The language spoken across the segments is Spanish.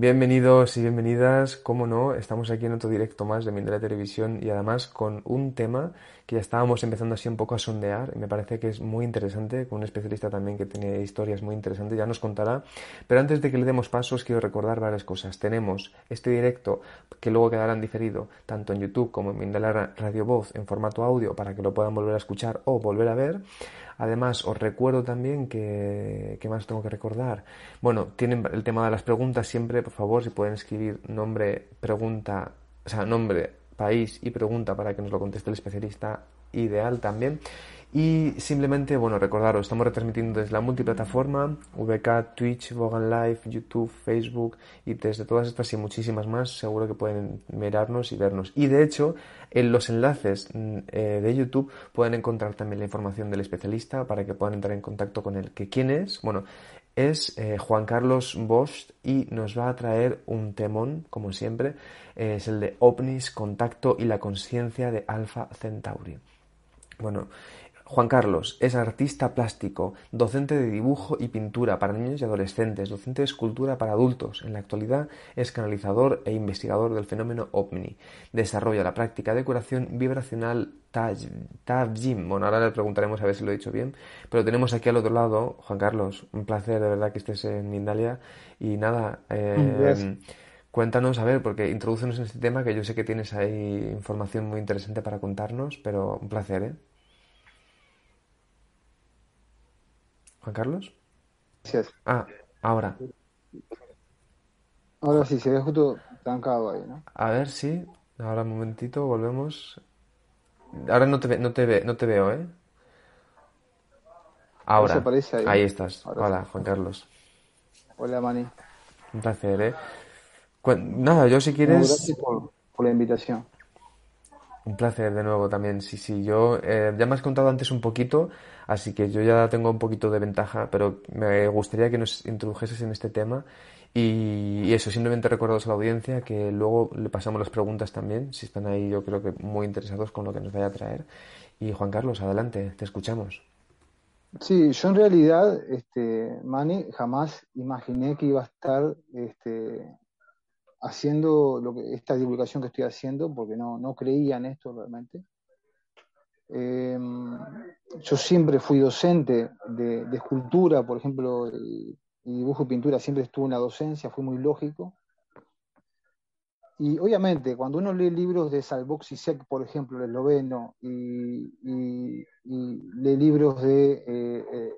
Bienvenidos y bienvenidas, como no, estamos aquí en otro directo más de Mindela Televisión y además con un tema que ya estábamos empezando así un poco a sondear y me parece que es muy interesante, con un especialista también que tiene historias muy interesantes, ya nos contará. Pero antes de que le demos pasos, quiero recordar varias cosas. Tenemos este directo que luego quedará en diferido, tanto en YouTube como en Mindela Radio Voz, en formato audio, para que lo puedan volver a escuchar o volver a ver. Además, os recuerdo también que, ¿qué más tengo que recordar? Bueno, tienen el tema de las preguntas siempre, por favor, si pueden escribir nombre, pregunta, o sea, nombre, país y pregunta para que nos lo conteste el especialista ideal también. Y simplemente, bueno, recordaros, estamos retransmitiendo desde la multiplataforma, VK, Twitch, Vogan Live, YouTube, Facebook y desde todas estas y muchísimas más, seguro que pueden mirarnos y vernos. Y de hecho, en los enlaces mm, eh, de YouTube pueden encontrar también la información del especialista para que puedan entrar en contacto con él. ¿Que quién es? Bueno, es eh, Juan Carlos Bosch y nos va a traer un temón, como siempre, es el de OVNIS, Contacto y la Conciencia de Alpha Centauri. Bueno, Juan Carlos es artista plástico, docente de dibujo y pintura para niños y adolescentes, docente de escultura para adultos. En la actualidad es canalizador e investigador del fenómeno OVNI. Desarrolla la práctica de curación vibracional Tajim. Bueno, ahora le preguntaremos a ver si lo he dicho bien. Pero tenemos aquí al otro lado, Juan Carlos, un placer de verdad que estés en Mindalia. Y nada, eh, cuéntanos, a ver, porque introducenos en este tema que yo sé que tienes ahí información muy interesante para contarnos, pero un placer, ¿eh? Juan Carlos. Gracias. Ah, ahora. Ahora sí, se ve justo trancado ahí, ¿no? A ver, sí. Ahora un momentito, volvemos. Ahora no te, ve- no te, ve- no te veo, ¿eh? Ahora. Ahí. Ahí estás. Ahora Hola, sí. Juan Carlos. Hola, Mani. Un placer, ¿eh? Cu- Nada, yo si No, quieres... gracias por, por la invitación. Un placer de nuevo también, sí, sí. Yo eh, ya me has contado antes un poquito, así que yo ya tengo un poquito de ventaja, pero me gustaría que nos introdujeses en este tema y, y eso, simplemente recordaros a la audiencia que luego le pasamos las preguntas también, si están ahí yo creo que muy interesados con lo que nos vaya a traer. Y Juan Carlos, adelante, te escuchamos. Sí, yo en realidad, este, Mani, jamás imaginé que iba a estar este, haciendo esta divulgación que estoy haciendo, porque no, no creía en esto realmente. Eh, yo siempre fui docente de, escultura, por ejemplo, y, dibujo y pintura, siempre estuve en la docencia, fue muy lógico. Y obviamente, cuando uno lee libros de Salvok Zizek, por ejemplo, el esloveno, y, lee libros de eh, eh,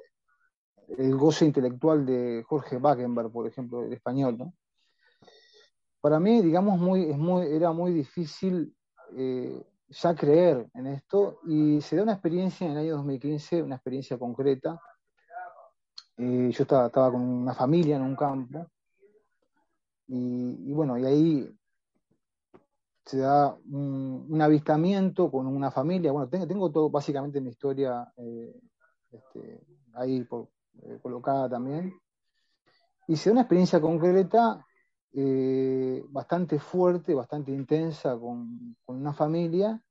El goce intelectual de Jorge Waggenberg, por ejemplo, el español, ¿no? Para mí, digamos, muy, es muy, era muy difícil eh, ya creer en esto, y se da una experiencia en el año 2015, una experiencia concreta, Eh, yo estaba, con una familia en un campo y, bueno, y ahí se da un, avistamiento con una familia. Bueno, tengo, tengo todo básicamente mi historia eh, este, ahí colocada también. Y se da una experiencia concreta eh, bastante fuerte, bastante intensa con, una familia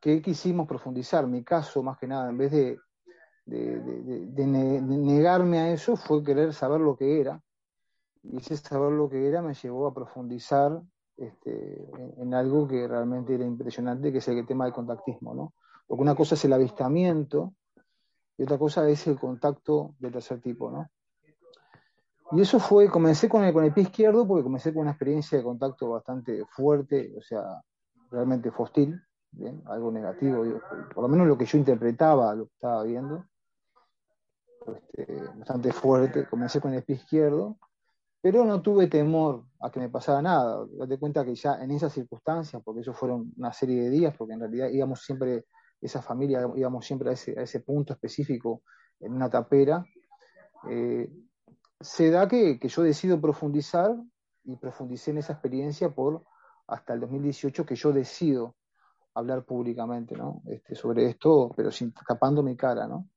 que quisimos profundizar. Mi caso, más que nada, en vez de, negarme a eso, fue querer saber lo que era. Y ese saber lo que era me llevó a profundizar este, en, algo que realmente era impresionante, que es el tema del contactismo. ¿no? Porque una cosa es el avistamiento y otra cosa es el contacto del tercer tipo. ¿no? Y eso fue, comencé con el, con el pie izquierdo porque comencé con una experiencia de contacto bastante fuerte, o sea, realmente hostil, algo negativo, por lo menos lo que yo interpretaba, lo que estaba viendo, este, bastante fuerte. Comencé con el pie izquierdo, pero no tuve temor a que me pasara nada. Date cuenta que ya en esas circunstancias, porque eso fueron una serie de días, porque en realidad íbamos siempre, esa familia, íbamos siempre a ese, a ese punto específico en una tapera. Eh, se da que, yo decido profundizar y profundicé en esa experiencia por hasta el 2018 que yo decido hablar públicamente ¿no? este, sobre esto, pero sin tapando mi cara, ¿no?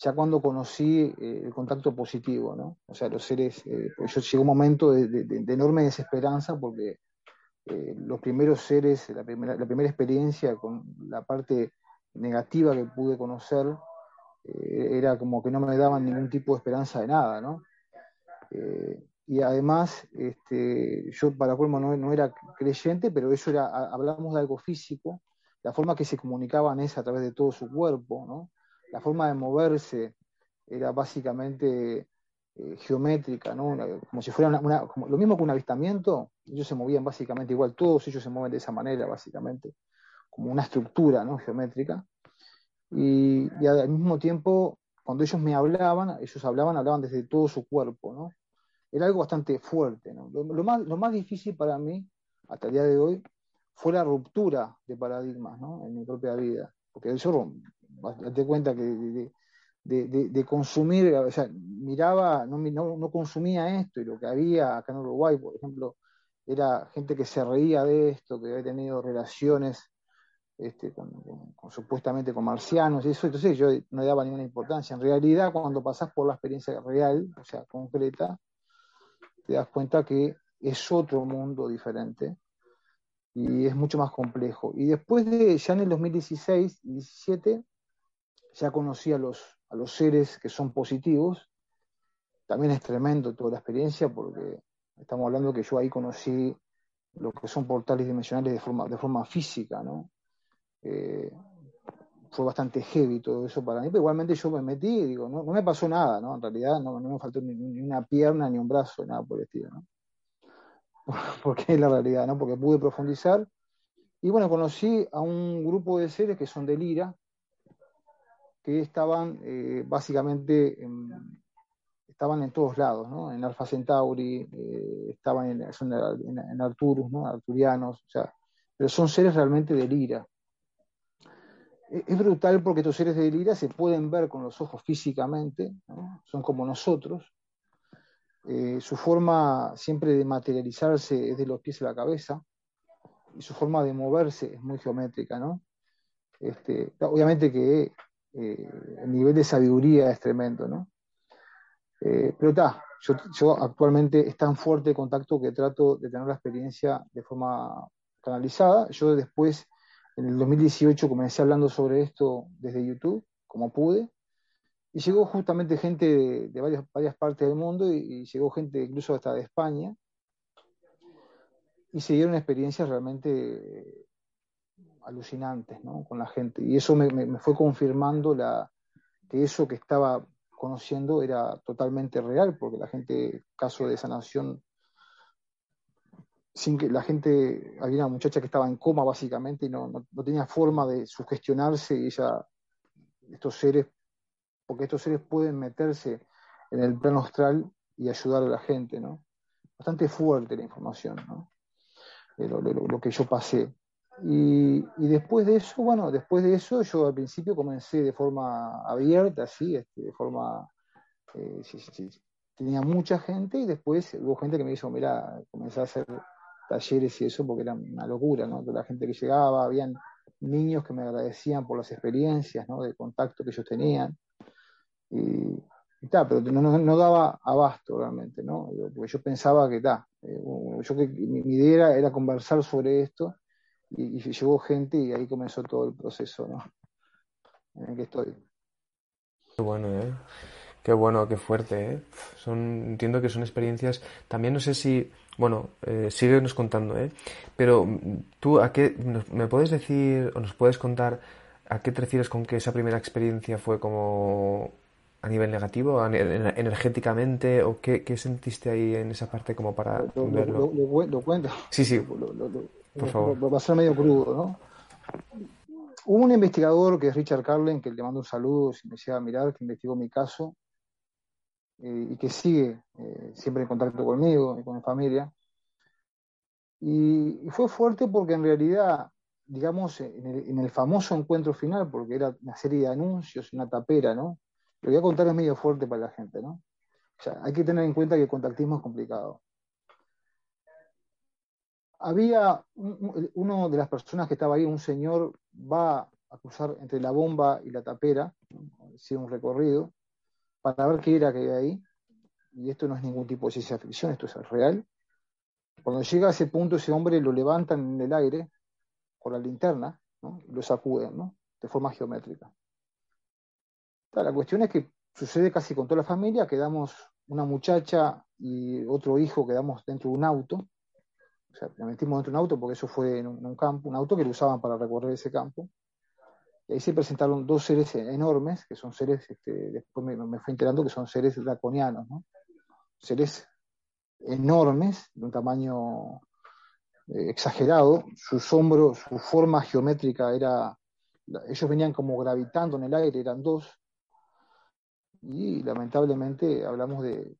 Ya cuando conocí eh, el contacto positivo, ¿no? O sea, los seres, eh, yo llegó un momento de, enorme desesperanza porque eh, los primeros seres, la primera, la primera experiencia con la parte negativa que pude conocer, era como que no me daban ningún tipo de esperanza de nada, ¿no? Eh, y además, este, yo para colmo no, no, era creyente, pero eso era, hablamos de algo físico, la forma que se comunicaban es a través de todo su cuerpo, ¿no? La forma de moverse era básicamente eh, geométrica, ¿no? como si fuera una, lo mismo que un avistamiento, ellos se movían básicamente igual, todos ellos se mueven de esa manera, básicamente, como una estructura, ¿no? Geométrica. Y, al mismo tiempo cuando ellos me hablaban, ellos hablaban, hablaban desde todo su cuerpo, ¿no? Era algo bastante fuerte, ¿no? Lo, más, lo más difícil para mí, hasta el día de hoy, fue la ruptura de paradigmas, ¿no? En mi propia vida. Porque yo, te cuenta que de, consumir, miraba, no, no, no, consumía esto, y lo que había acá en Uruguay, por ejemplo, era gente que se reía de esto, que había tenido relaciones este, supuestamente con marcianos y eso, entonces yo no daba ninguna importancia. En realidad, cuando pasas por la experiencia real, o sea, concreta, te das cuenta que es otro mundo diferente y es mucho más complejo. Y después de, ya en el 2016 y 17, ya conocí a los, a los seres que son positivos. También es tremendo toda la experiencia porque estamos hablando que yo ahí conocí lo que son portales dimensionales de forma, de forma física, ¿no? Eh, fue bastante heavy todo eso para mí, pero igualmente yo me metí digo, no, me pasó nada, ¿no? En realidad no, me faltó ni, una pierna, ni un brazo, nada por el estilo, ¿no? Porque es la realidad, ¿no? Porque pude profundizar. Y bueno, conocí a un grupo de seres que son de Lira, que estaban eh, básicamente en, estaban en todos lados, ¿no? En Alpha Centauri, eh, estaban en, en, en, Arturus, ¿no? Arturianos, o sea, pero son seres realmente de Lira es brutal porque estos seres de Lira se pueden ver con los ojos físicamente, son como nosotros. Eh, su forma siempre de materializarse es de los pies a la cabeza y su forma de moverse es muy geométrica, ¿no? Este, obviamente que eh, el nivel de sabiduría es tremendo, ¿no? Eh, pero está, yo, yo, actualmente es tan fuerte el contacto que trato de tener la experiencia de forma canalizada. Yo después en el 2018 comencé hablando sobre esto desde YouTube, como pude, y llegó justamente gente de, varias, partes del mundo y, llegó gente incluso hasta de España, y se dieron experiencias realmente alucinantes ¿no? con la gente. Y eso me, fue confirmando que eso que estaba conociendo era totalmente real, porque la gente, caso de sanación sin que la gente, había una muchacha que estaba en coma básicamente y no, tenía forma de sugestionarse y ella, estos seres, porque estos seres pueden meterse en el plano astral y ayudar a la gente, ¿no? Bastante fuerte la información, ¿no? lo, que yo pasé. Y, después de eso, bueno, después de eso yo al principio comencé de forma abierta, así, este, de forma Eh, tenía mucha gente y después hubo gente que me dijo, mira, comencé a hacer talleres y eso porque era una locura, ¿no? La gente que llegaba, habían niños que me agradecían por las experiencias, ¿no? De contacto que ellos tenían. Y, pero no, daba abasto realmente, ¿no? Porque yo pensaba que, está, eh, yo que mi, idea era, conversar sobre esto y, llegó gente y ahí comenzó todo el proceso, ¿no? En el que estoy. Qué bueno, ¿eh? Qué bueno, qué fuerte, ¿eh? Son, entiendo que son experiencias. También no sé si, bueno, eh, síguenos contando, ¿eh? Pero tú, ¿a qué me puedes decir o nos puedes contar a qué te refieres con que esa primera experiencia fue como a nivel negativo, energéticamente, o qué, sentiste ahí en esa parte como para lo, verlo? Lo, cuento. Sí, sí. Por favor. Va a ser medio crudo, ¿no? Hubo un investigador que es Richard Carlen, que le mando un saludo si me llega a mirar, que investigó mi caso eh, y que sigue eh, siempre en contacto conmigo y con mi familia. Y, fue fuerte porque en realidad, digamos, en el, en el, famoso encuentro final, porque era una serie de anuncios, una tapera, ¿no? Lo voy a contar es medio fuerte para la gente, ¿no? O sea, hay que tener en cuenta que el contactismo es complicado. Había uno de las personas que estaba ahí, un señor, va a cruzar entre la bomba y la tapera, hacía un recorrido, para ver qué era que había ahí. Y esto no es ningún tipo de ciencia ficción, esto es real. Cuando llega a ese punto, ese hombre lo levantan en el aire con la linterna y lo sacuden de forma geométrica. La cuestión es que sucede casi con toda la familia, quedamos una muchacha y otro hijo quedamos dentro de un auto, o sea, nos metimos dentro de un auto porque eso fue en un, campo, un auto que lo usaban para recorrer ese campo. Ahí se presentaron dos seres enormes, que son seres, este, después me, fui enterando que son seres draconianos, ¿no? Seres enormes, de un tamaño eh, exagerado, sus hombros, su forma geométrica era, ellos venían como gravitando en el aire, eran dos, y lamentablemente hablamos de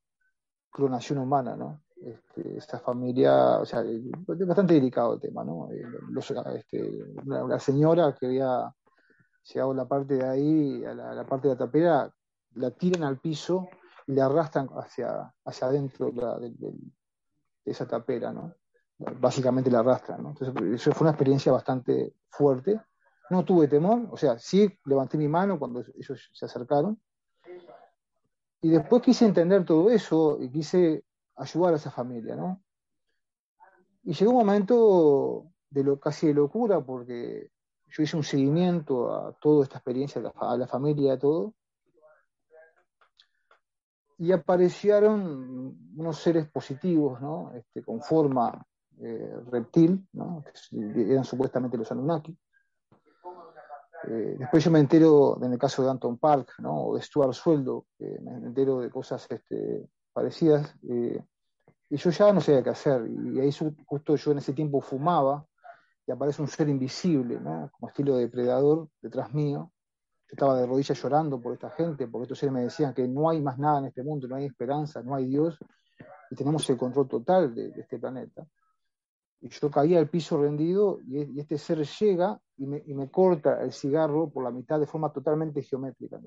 clonación humana, ¿no? Este, esta familia, o sea, es bastante delicado el tema, ¿no? Eh, este, la, señora que había llegado a la parte de ahí, a la, parte de la tapera, la tiran al piso y la arrastran hacia, hacia adentro de, esa tapera, ¿no? Básicamente la arrastran, ¿no? Entonces, eso fue una experiencia bastante fuerte. No tuve temor, o sea, sí levanté mi mano cuando ellos se acercaron, y después quise entender todo eso y quise ayudar a esa familia, ¿no? Y llegó un momento de lo, casi de locura porque yo hice un seguimiento a toda esta experiencia, a la, familia, a todo. Y aparecieron unos seres positivos, ¿no? Este, con forma eh, reptil, ¿no? Que eran supuestamente los Anunnaki. Eh, después yo me entero, en el caso de Anton Park, ¿no? o de Stuart Sueldo, me entero de cosas este, parecidas, eh, y yo ya no sabía qué hacer. Y ahí justo yo en ese tiempo fumaba, y aparece un ser invisible, ¿no? como estilo de depredador, detrás mío. Yo estaba de rodillas llorando por esta gente, porque estos seres me decían que no hay más nada en este mundo, no hay esperanza, no hay Dios, y tenemos el control total de este planeta y yo caía al piso rendido y, este ser llega y me, y me, corta el cigarro por la mitad de forma totalmente geométrica.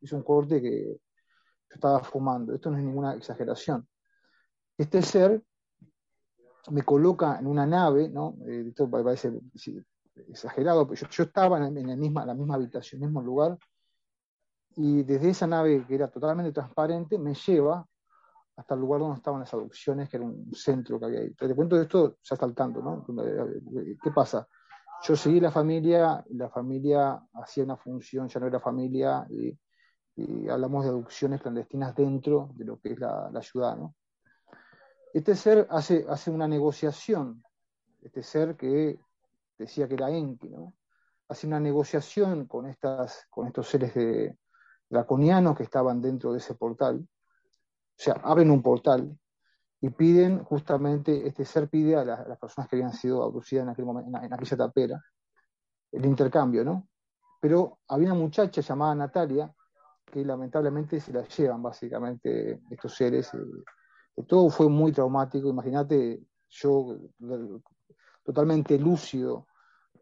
Es un corte que yo estaba fumando. Esto no es ninguna exageración. Este ser me coloca en una nave, ¿no? Eh, esto parece exagerado, pero yo, estaba en, en, misma, la misma habitación, mismo lugar, y desde esa nave que era totalmente transparente me lleva hasta el lugar donde estaban las adopciones, que era un centro que había ahí. Te cuento esto ya saltando, ¿no? ¿Qué pasa? Yo seguí la familia, la familia hacía una función, ya no era familia, y, hablamos de adopciones clandestinas dentro de lo que es la, la ciudad, ¿no? Este ser hace, hace una negociación, este ser que decía que era Enki, ¿no? Hace una negociación con, estas, con estos seres draconianos que estaban dentro de ese portal, o sea, abren un portal y piden justamente, este ser pide a, las personas que habían sido abducidas en, aquel momento, en, aquella tapera, el intercambio, ¿no? Pero había una muchacha llamada Natalia que lamentablemente se la llevan básicamente estos seres. Eh, todo fue muy traumático. Imagínate, yo totalmente lúcido,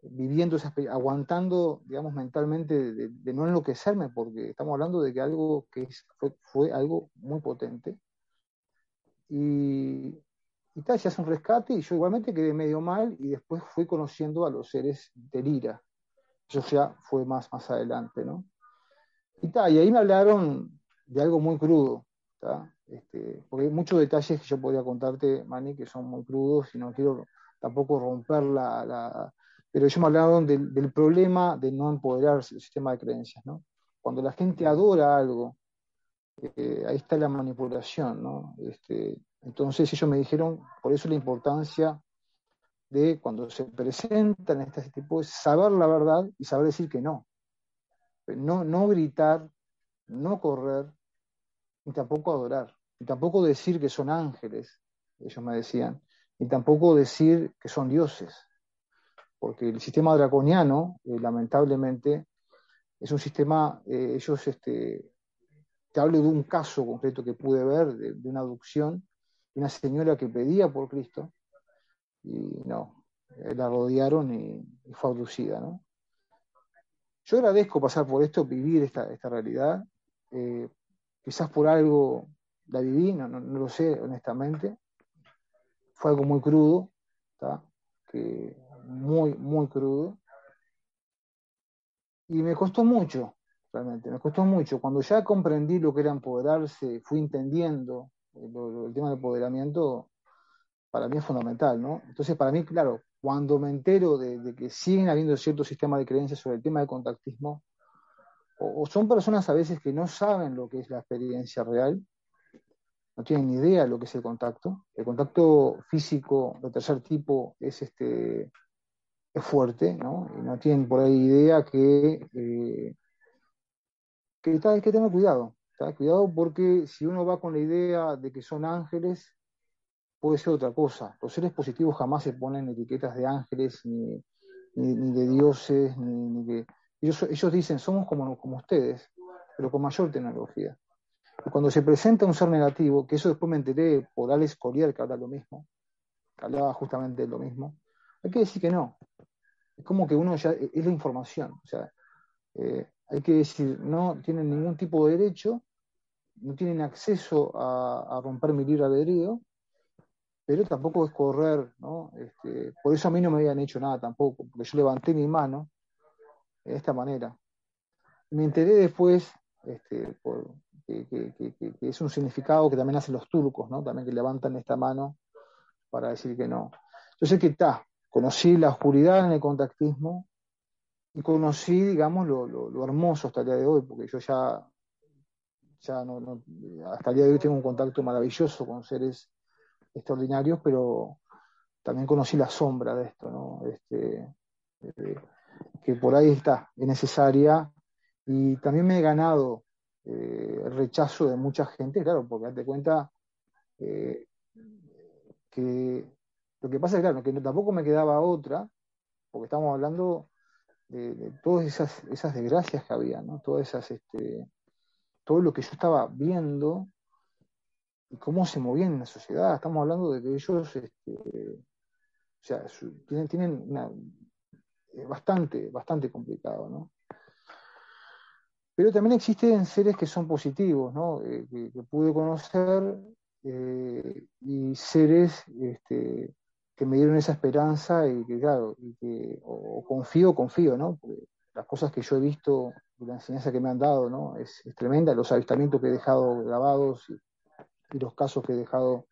viviendo, aguantando, digamos, mentalmente de, no enloquecerme, porque estamos hablando de que algo que fue, fue, algo muy potente. Y, y tal, se hace un rescate y yo igualmente quedé medio mal y después fui conociendo a los seres del IRA. Eso ya fue más, más adelante, ¿no? Y, tal, y ahí me hablaron de algo muy crudo, este, porque hay muchos detalles que yo podría contarte, Manny, que son muy crudos y no quiero tampoco romper la... Pero ellos me hablaron del, problema de no empoderarse del sistema de creencias, ¿no? Cuando la gente adora algo, eh, ahí está la manipulación, ¿no? Este, entonces ellos me dijeron, por eso la importancia de cuando se presentan este tipo saber la verdad y saber decir que no. No, no gritar, no correr, ni tampoco adorar, ni tampoco decir que son ángeles, ellos me decían, ni tampoco decir que son dioses, porque el sistema draconiano, eh, lamentablemente, es un sistema, eh, ellos, este, te hablo de un caso concreto que pude ver, de, una aducción, de una señora que pedía por Cristo, y no, eh, la rodearon y, fue abducida, ¿no? Yo agradezco pasar por esto, vivir esta, esta realidad, quizás por algo la viví, no, lo sé honestamente. Fue algo muy crudo, que muy, muy crudo. Y me costó mucho, realmente, me costó mucho. Cuando ya comprendí lo que era empoderarse, fui entendiendo el tema del empoderamiento, para mí es fundamental, ¿no? Entonces, para mí, claro, cuando me entero de, de que siguen habiendo cierto sistema de creencias sobre el tema del contactismo, o, son personas a veces que no saben lo que es la experiencia real, no tienen ni idea de lo que es el contacto. El contacto físico de tercer tipo es, este, es fuerte, ¿no? Y no tienen por ahí idea que, eh, que hay que tener cuidado. Cuidado porque si uno va con la idea de que son ángeles, puede ser otra cosa. Los seres positivos jamás se ponen etiquetas de ángeles, ni, de dioses, ni, ni de ellos, dicen, somos como, como ustedes, pero con mayor tecnología. Cuando se presenta un ser negativo, que eso después me enteré por Alex Collier, que habla lo mismo, que hablaba justamente de lo mismo, hay que decir que no. Es como que uno ya, es la información. O sea, eh, hay que decir, no tienen ningún tipo de derecho, no tienen acceso a, romper mi libre albedrío, pero tampoco es correr, ¿no? Este, por eso a mí no me habían hecho nada tampoco, porque yo levanté mi mano de esta manera. Me enteré después este, que, es un significado que también hacen los turcos, ¿no? también que levantan esta mano para decir que no. Entonces, ¿qué está? Conocí la oscuridad en el contactismo y conocí, digamos, lo, lo, hermoso hasta el día de hoy, porque yo ya, ya no, hasta el día de hoy tengo un contacto maravilloso con seres extraordinarios, pero también conocí la sombra de esto, ¿no? Este, eh, que por ahí está, es necesaria. Y también me he ganado eh, rechazo de mucha gente, claro, porque date cuenta eh, que lo que pasa es claro, que tampoco me quedaba otra, porque estamos hablando de, todas esas, esas desgracias que había, ¿no? Todas esas, este, todo lo que yo estaba viendo y cómo se movían en la sociedad. Estamos hablando de que ellos, este, o sea, tienen, tienen una, bastante, bastante complicado, ¿no? Pero también existen seres que son positivos, ¿no? Eh, que, pude conocer eh, y seres este, que me dieron esa esperanza y que, claro, y que, o, confío, confío, ¿no? Porque las cosas que yo he visto y la enseñanza que me han dado, ¿no? Es, tremenda, los avistamientos que he dejado grabados y los casos que he dejado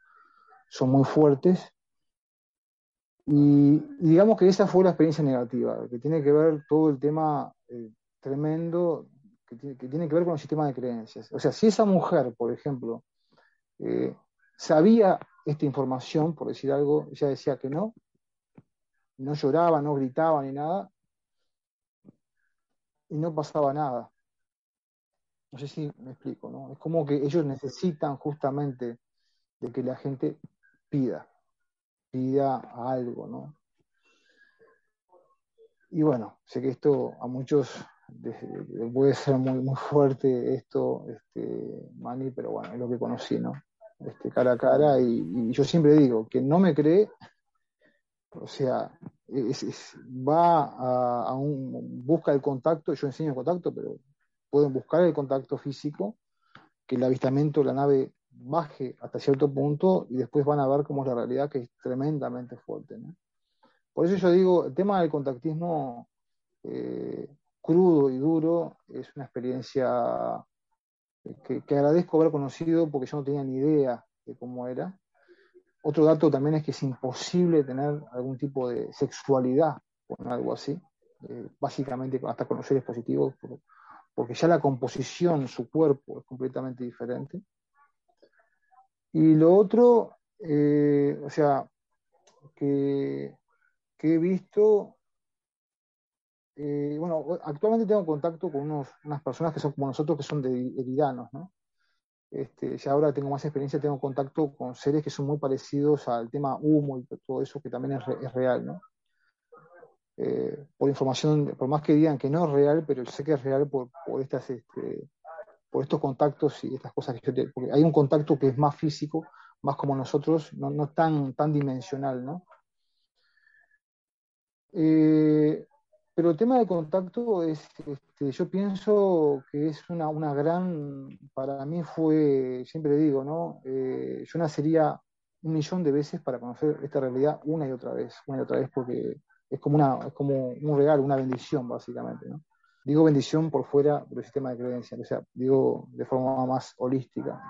son muy fuertes y, digamos que esa fue la experiencia negativa, que tiene que ver todo el tema eh, tremendo, que tiene, que ver con el sistema de creencias. O sea, si esa mujer, por ejemplo, eh, sabía esta información, por decir algo, ella decía que no, no lloraba, no gritaba ni nada, y no pasaba nada. No sé si me explico, ¿no? Es como que ellos necesitan justamente de que la gente pida pida algo, ¿no? Y bueno, sé que esto a muchos puede ser muy, muy fuerte esto, este, Mani, pero bueno, es lo que conocí, ¿no? Este, cara a cara, y, yo siempre digo, que no me cree, o sea, va a, un, busca el contacto, yo enseño el contacto, pero pueden buscar el contacto físico, que el avistamiento de la nave baje hasta cierto punto y después van a ver cómo es la realidad, que es tremendamente fuerte. Por eso yo digo, el tema del contactismo eh, crudo y duro es una experiencia que, que, agradezco haber conocido porque yo no tenía ni idea de cómo era. Otro dato también es que es imposible tener algún tipo de sexualidad con algo así, eh, básicamente hasta con los seres positivos, porque ya la composición, su cuerpo es completamente diferente. Y lo otro, eh, o sea, que he visto, eh, bueno, actualmente tengo contacto con unos, unas personas que son como nosotros, que son de Eridanos, ¿no? Este, ya ahora tengo más experiencia, tengo contacto con seres que son muy parecidos al tema humo y todo eso, que también es, real, ¿no? Eh, por información, por más que digan que no es real, pero sé que es real por, estas, este, por estos contactos y estas cosas que yo te, porque hay un contacto que es más físico, más como nosotros, no, no tan, tan dimensional, ¿no? Eh, pero el tema de contacto es, este, yo pienso que es una, una, gran, para mí fue, siempre digo, ¿no? Eh, yo nacería un millón de veces para conocer esta realidad una y otra vez, una y otra vez, porque es como, una, es como un regalo, una bendición, básicamente, ¿no? Digo bendición por fuera del sistema de creencias, o sea, digo de forma más holística.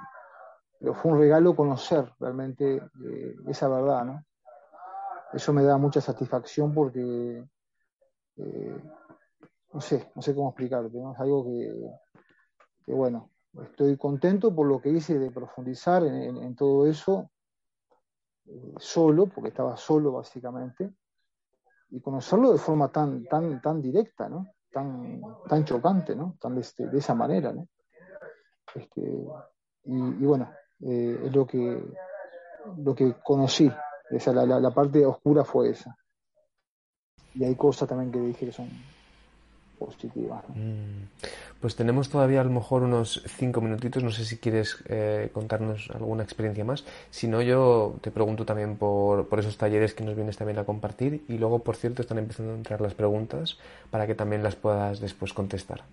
Pero fue un regalo conocer realmente eh, esa verdad, ¿no? Eso me da mucha satisfacción porque eh, no sé, no sé cómo explicarte, Es algo que, bueno, estoy contento por lo que hice de profundizar en, todo eso eh, solo, porque estaba solo básicamente, y conocerlo de forma tan, tan, tan directa, ¿no? Tan, tan chocante, ¿no? Tan de, este, esa manera, ¿no? Este, y, bueno, eh, es lo que, lo que conocí, esa, la parte oscura fue esa y hay cosas también que dije que son positivas. Mm. Pues tenemos todavía a lo mejor unos cinco minutitos, no sé si quieres eh, contarnos alguna experiencia más. Si no, yo te pregunto también por, por, esos talleres que nos vienes también a compartir y luego, por cierto, están empezando a entrar las preguntas para que también las puedas después contestar.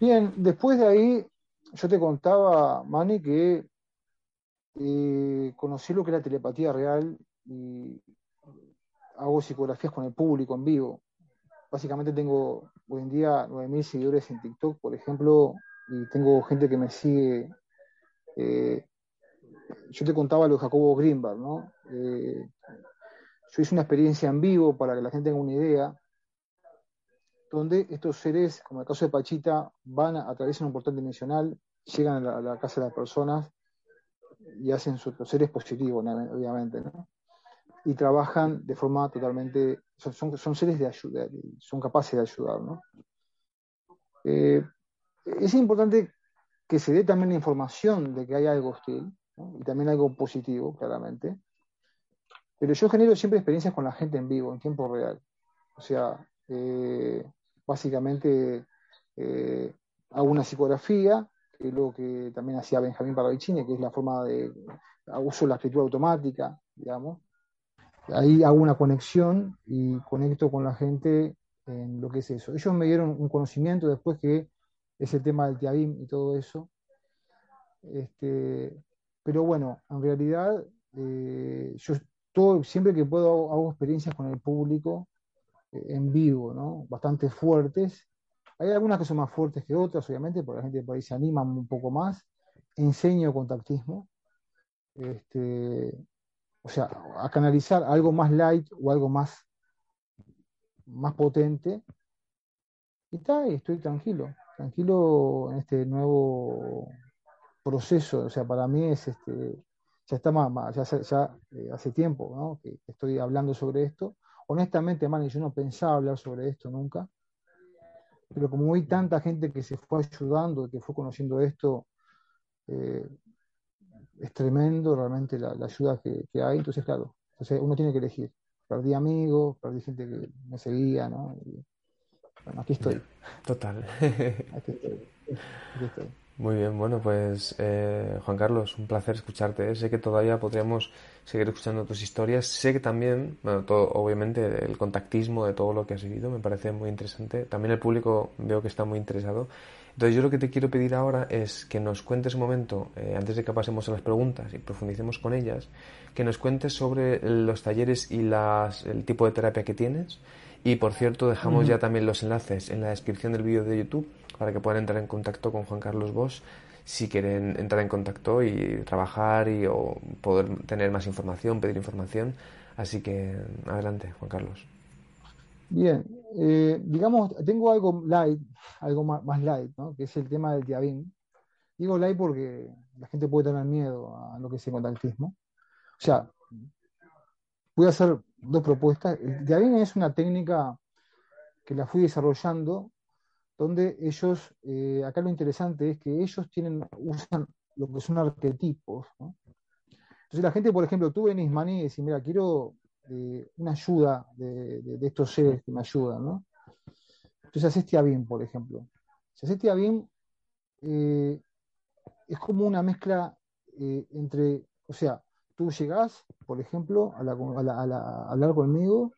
Bien, después de ahí, yo te contaba, Manny, que eh, conocí lo que era telepatía real y hago psicografías con el público en vivo. Básicamente tengo hoy en día 9.000 seguidores en TikTok, por ejemplo, y tengo gente que me sigue. Eh, yo te contaba lo de Jacobo Greenberg, ¿no? Eh, yo hice una experiencia en vivo para que la gente tenga una idea, donde estos seres, como el caso de Pachita, van a atravesar un portal dimensional, llegan a la, casa de las personas y hacen sus seres positivos, obviamente, ¿no? Y trabajan de forma totalmente, son, son, seres de ayuda, son capaces de ayudar. ¿no? Eh, es importante que se dé también la información de que hay algo hostil y también algo positivo, claramente. Pero yo genero siempre experiencias con la gente en vivo, en tiempo real. O sea, eh, básicamente eh, hago una psicografía, que es lo que también hacía Benjamín Paravicini, que es la forma de uso la escritura automática, digamos, ahí hago una conexión y conecto con la gente en lo que es eso. Ellos me dieron un conocimiento después que es el tema del Tiabim y todo eso. Este, pero bueno, en realidad eh, yo todo, siempre que puedo hago, experiencias con el público eh, en vivo, ¿no? Bastante fuertes. Hay algunas que son más fuertes que otras, obviamente, porque la gente por ahí se anima un poco más. Enseño contactismo. Este, o sea, a canalizar algo más light o algo más, más potente. Y está, y estoy tranquilo, tranquilo en este nuevo proceso. O sea, para mí es este, ya está más, ya, eh, hace tiempo ¿no? que, estoy hablando sobre esto. Honestamente, man, yo no pensaba hablar sobre esto nunca. Pero como hay tanta gente que se fue ayudando, que fue conociendo esto, eh, es tremendo realmente la, ayuda que, hay. Entonces, claro, entonces uno tiene que elegir. Perdí amigos, perdí gente que me seguía, ¿no? bueno, aquí estoy. Total. Aquí estoy. Muy bien, bueno, pues eh, Juan Carlos, un placer escucharte. ¿eh? Sé que todavía podríamos seguir escuchando tus historias. Sé que también, bueno, todo, obviamente el contactismo de todo lo que has vivido me parece muy interesante. También el público veo que está muy interesado. Entonces yo lo que te quiero pedir ahora es que nos cuentes un momento, eh, antes de que pasemos a las preguntas y profundicemos con ellas, que nos cuentes sobre los talleres y las, el tipo de terapia que tienes. Y por cierto, dejamos ya también los enlaces en la descripción del vídeo de YouTube para que puedan entrar en contacto con Juan Carlos Bosch si quieren entrar en contacto y trabajar y o poder tener más información, pedir información. Así que adelante, Juan Carlos. Bien, eh, digamos, tengo algo light, algo más, light, ¿no? que es el tema del diabín. Digo light porque la gente puede tener miedo a lo que es el contactismo. O sea, voy a hacer dos propuestas. El diabín es una técnica que la fui desarrollando donde ellos, eh, acá lo interesante es que ellos tienen, usan lo que son arquetipos. Entonces la gente, por ejemplo, tú venís, Mani, y decís, mira, quiero eh, una ayuda de, estos seres que me ayudan, ¿no? Entonces haces Tiabim, por ejemplo. Si haces Tiabim, eh, es como una mezcla entre, o sea, tú llegás, por ejemplo, a, a hablar conmigo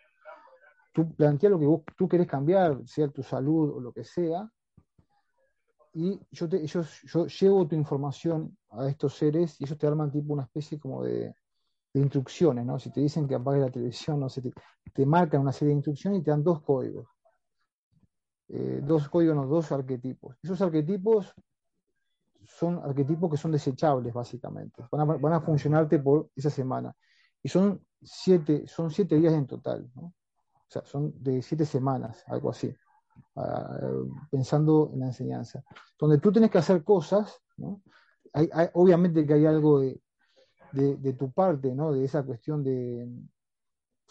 tú planteas lo que vos, tú querés cambiar, sea tu salud o lo que sea, y yo, te, yo llevo tu información a estos seres y ellos te arman tipo una especie como de, instrucciones, ¿no? Si te dicen que apagues la televisión, no sé, te, marcan una serie de instrucciones y te dan dos códigos. Eh, dos códigos, no, dos arquetipos. Esos arquetipos son arquetipos que son desechables, básicamente. Van a, funcionarte por esa semana. Y son siete, son siete días en total, ¿no? O sea, son de siete semanas, algo así, ah, pensando en la enseñanza. Donde tú tienes que hacer cosas, ¿no? Hay, obviamente que hay algo de, tu parte, ¿no? De esa cuestión de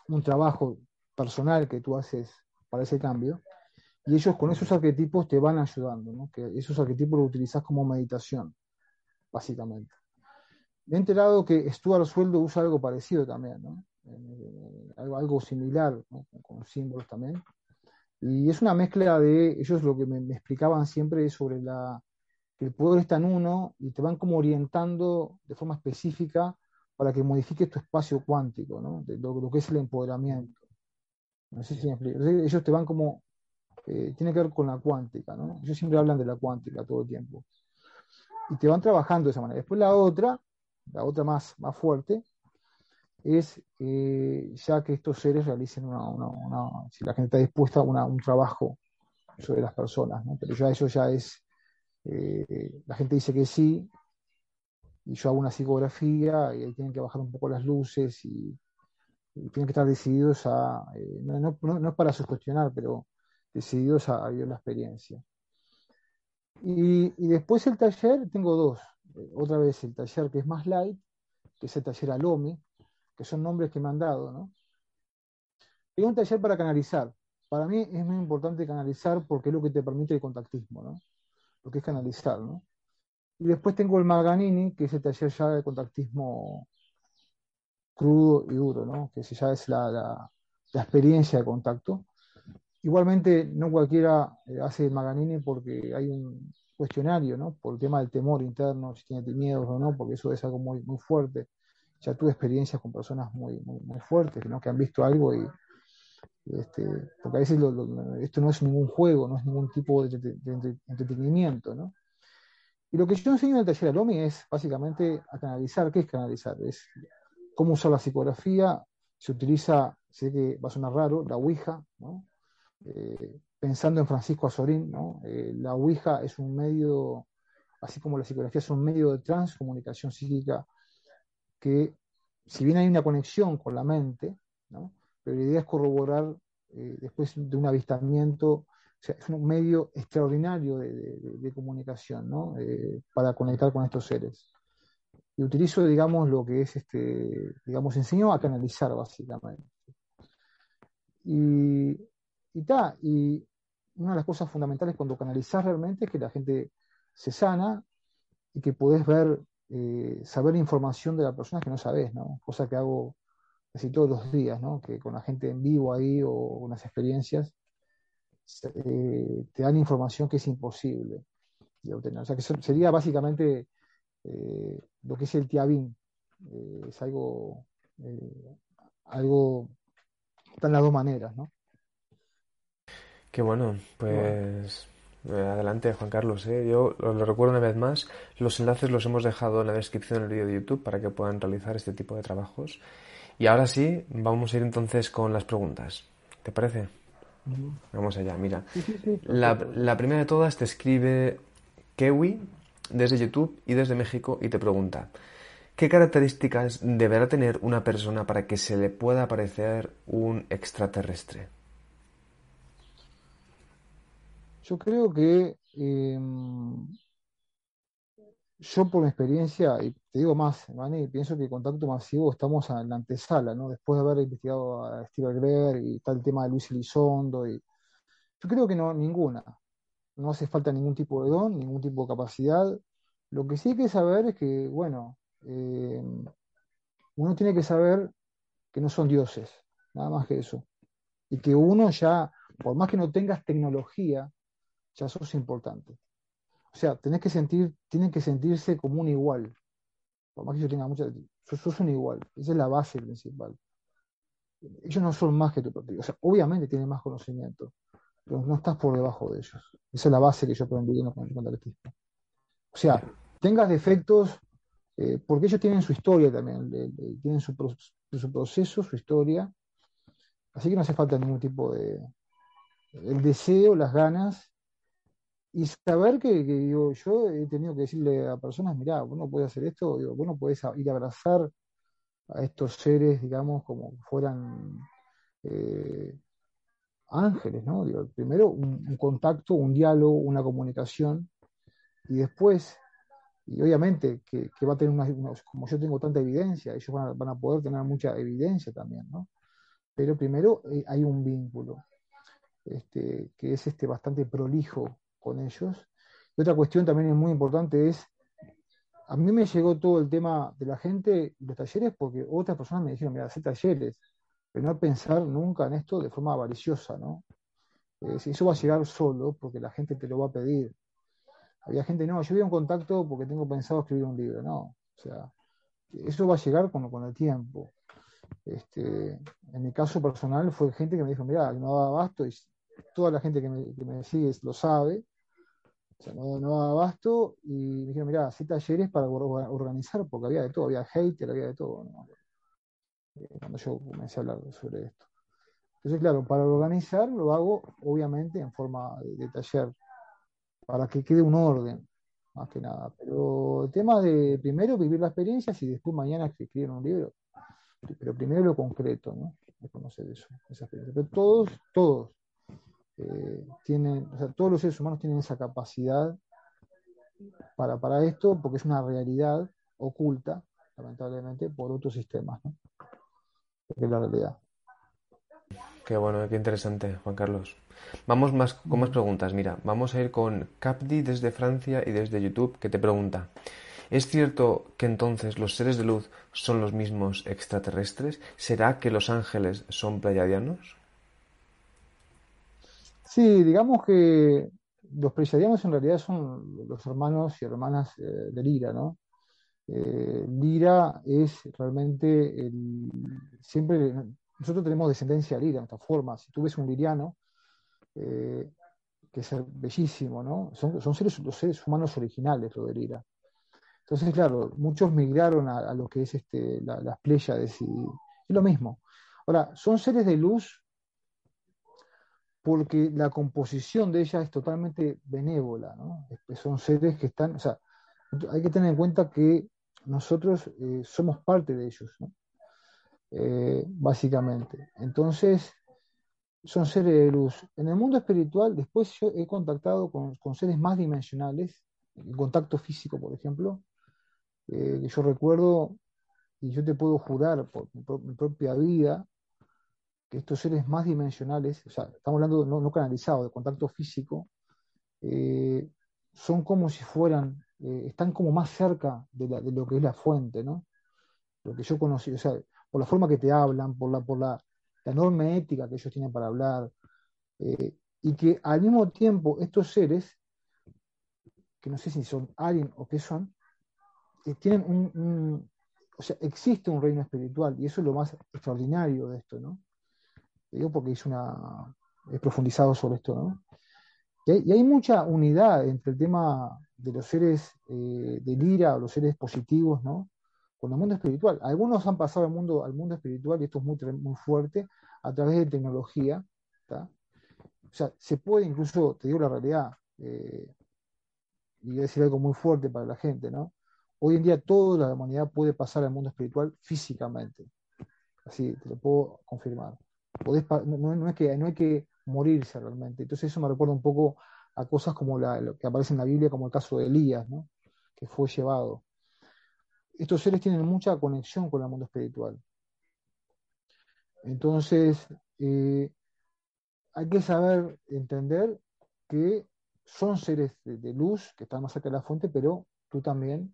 un trabajo personal que tú haces para ese cambio. Y ellos con esos arquetipos te van ayudando, ¿no? Que esos arquetipos los utilizas como meditación, básicamente. Me he enterado que Stuart Sueldo usa algo parecido también, ¿no? Eh, algo, similar, con símbolos también. Y es una mezcla de, ellos lo que me, explicaban siempre es sobre la, que el poder está en uno y te van como orientando de forma específica para que modifiques tu espacio cuántico, ¿no? de lo, que es el empoderamiento. No sé si me explico. ellos te van como, eh, tiene que ver con la cuántica, ¿no? Ellos siempre hablan de la cuántica todo el tiempo. Y te van trabajando de esa manera. Después la otra, la otra más, más fuerte, es eh, ya que estos seres realicen una, si la gente está dispuesta a un trabajo sobre las personas, ¿no? pero ya eso ya es, eh, la gente dice que sí, y yo hago una psicografía, y ahí tienen que bajar un poco las luces, y, tienen que estar decididos a, eh, no, no, es para sugestionar, pero decididos a, vivir la experiencia. Y, y, después el taller, tengo dos, otra vez el taller que es más light, que es el taller Alomi, que son nombres que me han dado, ¿no? Y un taller para canalizar. Para mí es muy importante canalizar porque es lo que te permite el contactismo, ¿no? Lo que es canalizar, ¿no? Y después tengo el Maganini, que es el taller ya de contactismo crudo y duro, ¿no? Que ya es la, la, experiencia de contacto. Igualmente, no cualquiera eh, hace el Maganini porque hay un cuestionario, ¿no? Por el tema del temor interno, si tiene miedos o no, porque eso es algo muy, muy fuerte ya tuve experiencias con personas muy, muy, fuertes, ¿no? que han visto algo y, este, porque a veces esto no es ningún juego, no es ningún tipo de, entretenimiento, ¿no? Y lo que yo enseño en el taller Alomi es básicamente a canalizar. ¿Qué es canalizar? Es cómo usar la psicografía. Se utiliza, sé que va a sonar raro, la Ouija, ¿no? Eh, pensando en Francisco Azorín, ¿no? Eh, la Ouija es un medio, así como la psicografía es un medio de transcomunicación psíquica que si bien hay una conexión con la mente, pero la idea es corroborar eh, después de un avistamiento, es un medio extraordinario de, comunicación eh, para conectar con estos seres. Y utilizo, digamos, lo que es, este, digamos, enseño a canalizar básicamente. Y, y, y una de las cosas fundamentales cuando canalizas realmente es que la gente se sana y que podés ver eh, saber información de la persona que no sabes, ¿no? Cosa que hago casi todos los días, ¿no? Que con la gente en vivo ahí o unas experiencias eh, te dan información que es imposible. O sea, que sería básicamente lo que es el tiabín. es algo, algo, están las dos maneras, ¿no? Qué bueno, pues adelante Juan Carlos. Yo lo, recuerdo una vez más, los enlaces los hemos dejado en la descripción del vídeo de YouTube para que puedan realizar este tipo de trabajos. Y ahora sí, vamos a ir entonces con las preguntas. ¿Te parece? Vamos allá, mira. La, la, primera de todas te escribe Kewi desde YouTube y desde México y te pregunta, ¿qué características deberá tener una persona para que se le pueda parecer un extraterrestre? Yo creo que em, yo por mi experiencia, y te digo más, pienso que contacto masivo estamos en la antesala, ¿no? Después de haber investigado a Steve Greer y tal tema de Luis Elizondo, y yo creo que no, ninguna. No hace falta ningún tipo de don, ningún tipo de capacidad. Lo que sí hay que saber es que, bueno, em, uno tiene que saber que no son dioses, nada más que eso. Y que uno ya, por más que no tengas tecnología, ya sos importante. O sea, tenés que sentir, tienen que sentirse como un igual. Por más que yo tenga mucha, sos, un igual. Esa es la base principal. Ellos no son más que tu partido. O sea, obviamente tienen más conocimiento, pero no estás por debajo de ellos. Esa es la base que yo aprendí en el O sea, tengas defectos, eh, porque ellos tienen su historia también, tienen su, su proceso, su historia. Así que no hace falta ningún tipo de. El deseo, las ganas y saber que, yo, he tenido que decirle a personas, mirá, vos no podés hacer esto, digo, vos no podés ir a abrazar a estos seres, digamos, como fueran eh, ángeles, ¿no? Digo, primero un, contacto, un diálogo, una comunicación, y después, y obviamente que, va a tener una, como yo tengo tanta evidencia, ellos van a, poder tener mucha evidencia también, ¿no? Pero primero eh, hay un vínculo, este, que es este bastante prolijo con ellos. Y otra cuestión también es muy importante es, a mí me llegó todo el tema de la gente, los talleres, porque otras personas me dijeron, mira, hacer talleres, pero no pensar nunca en esto de forma avariciosa, ¿no? Eh, eso va a llegar solo porque la gente te lo va a pedir. Había gente, no, yo voy a un contacto porque tengo pensado escribir un libro, no. O sea, eso va a llegar con, con el tiempo. Este, en mi caso personal fue gente que me dijo, mira, no da abasto y toda la gente que me, que me sigue lo sabe no, no daba abasto y me dijeron, mira, hace talleres para organizar, porque había de todo, había hater, había de todo, eh, cuando yo comencé a hablar sobre esto. Entonces, claro, para organizar lo hago obviamente en forma de, taller, para que quede un orden, más que nada. Pero el tema de primero vivir la experiencia y después mañana escribir un libro. Pero primero lo concreto, ¿no? De conocer eso, esa experiencia. Pero todos, todos, eh, tienen, o sea, todos los seres humanos tienen esa capacidad para, para esto, porque es una realidad oculta, lamentablemente, por otros sistemas, es la realidad. Qué bueno, qué interesante, Juan Carlos. Vamos más con más preguntas. Mira, vamos a ir con Capdi desde Francia y desde YouTube, que te pregunta: ¿Es cierto que entonces los seres de luz son los mismos extraterrestres? ¿Será que los ángeles son pleiadianos? Sí, digamos que los preisadianos en realidad son los hermanos y hermanas eh, de Lira, ¿no? Eh, Lira es realmente el, siempre, nosotros tenemos descendencia Lira en esta forma, si tú ves un liriano, eh, que es bellísimo, ¿no? Son, seres, los seres humanos originales, lo de Lira. Entonces, claro, muchos migraron a, lo que es este, las Pléyades y, y lo mismo. Ahora, son seres de luz porque la composición de ella es totalmente benévola, ¿no? Son seres que están, o sea, hay que tener en cuenta que nosotros eh, somos parte de ellos, ¿no? Eh, básicamente. Entonces, son seres de luz. En el mundo espiritual, después yo he contactado con, seres más dimensionales, en contacto físico, por ejemplo, eh, que yo recuerdo, y yo te puedo jurar por mi propia vida, estos seres más dimensionales, o sea, estamos hablando no, no canalizado, de contacto físico, eh, son como si fueran, eh, están como más cerca de, lo que es la fuente, ¿no? Lo que yo conocí, o sea, por la forma que te hablan, por la, por la, enorme ética que ellos tienen para hablar, eh, y que al mismo tiempo estos seres que no sé si son alien o qué son, tienen un, o sea, existe un reino espiritual y eso es lo más extraordinario de esto, ¿no? Porque hice una, he profundizado sobre esto, ¿no? Y hay, mucha unidad entre el tema de los seres eh, de lira o los seres positivos, ¿no? Con el mundo espiritual. Algunos han pasado al mundo, al mundo espiritual, y esto es muy, muy fuerte, a través de tecnología, ¿está? O sea, se puede incluso, te digo la realidad, eh, y voy a decir algo muy fuerte para la gente, ¿no? Hoy en día toda la humanidad puede pasar al mundo espiritual físicamente. Así, te lo puedo confirmar. No, es que, no hay que morirse realmente. Entonces eso me recuerda un poco a cosas como la, lo que aparece en la Biblia, como el caso de Elías, ¿no? que fue llevado. Estos seres tienen mucha conexión con el mundo espiritual. Entonces, eh, hay que saber entender que son seres de, luz que están más cerca de la fuente, pero tú también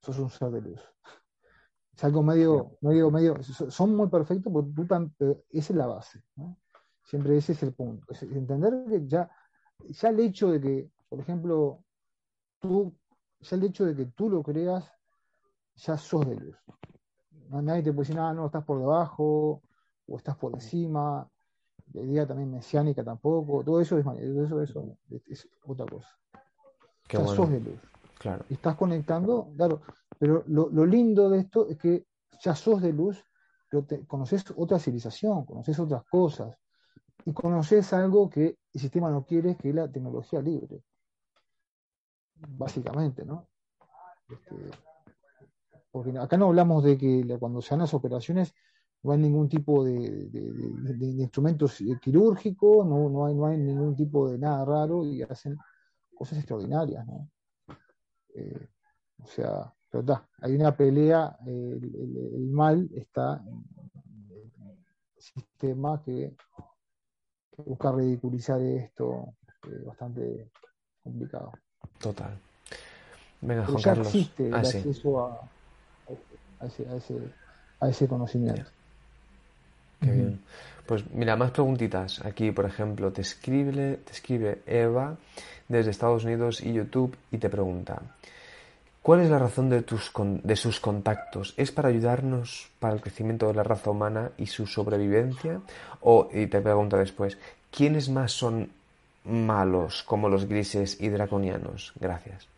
sos un ser de luz. Es algo medio, medio, medio, son muy perfectos, pero tú también, esa es la base. ¿no? Siempre ese es el punto. entender que ya, ya el hecho de que, por ejemplo, tú, ya el hecho de que tú lo creas, ya sos de luz. Nadie te puede decir, nada, no, estás por debajo, o estás por encima, la idea también mesiánica tampoco, todo eso es, eso, eso es otra cosa. ya sos de luz. Claro. Y estás conectando, claro, pero lo, lindo de esto es que ya sos de luz, pero conoces otra civilización, conoces otras cosas, y conoces algo que el sistema no quiere, que es la tecnología libre. Básicamente, ¿no? Este, porque acá no hablamos de que cuando se dan las operaciones no hay ningún tipo de, instrumentos quirúrgicos, no, no, hay, no hay ningún tipo de nada raro y hacen cosas extraordinarias, ¿no? Eh, o sea, pero está, hay una pelea, el, mal está en el sistema que buscar ridiculizar esto es bastante complicado. Total. Venga, Juan ya existe el ah, acceso a, a, ese, conocimiento. Qué bien. Pues mira, más preguntitas. Aquí, por ejemplo, te escribe, te escribe Eva desde Estados Unidos y YouTube y te pregunta, ¿Cuál es la razón de, tus, de sus contactos? ¿Es para ayudarnos para el crecimiento de la raza humana y su sobrevivencia? O, y te pregunto después, ¿quiénes más son malos como los grises y draconianos? Gracias.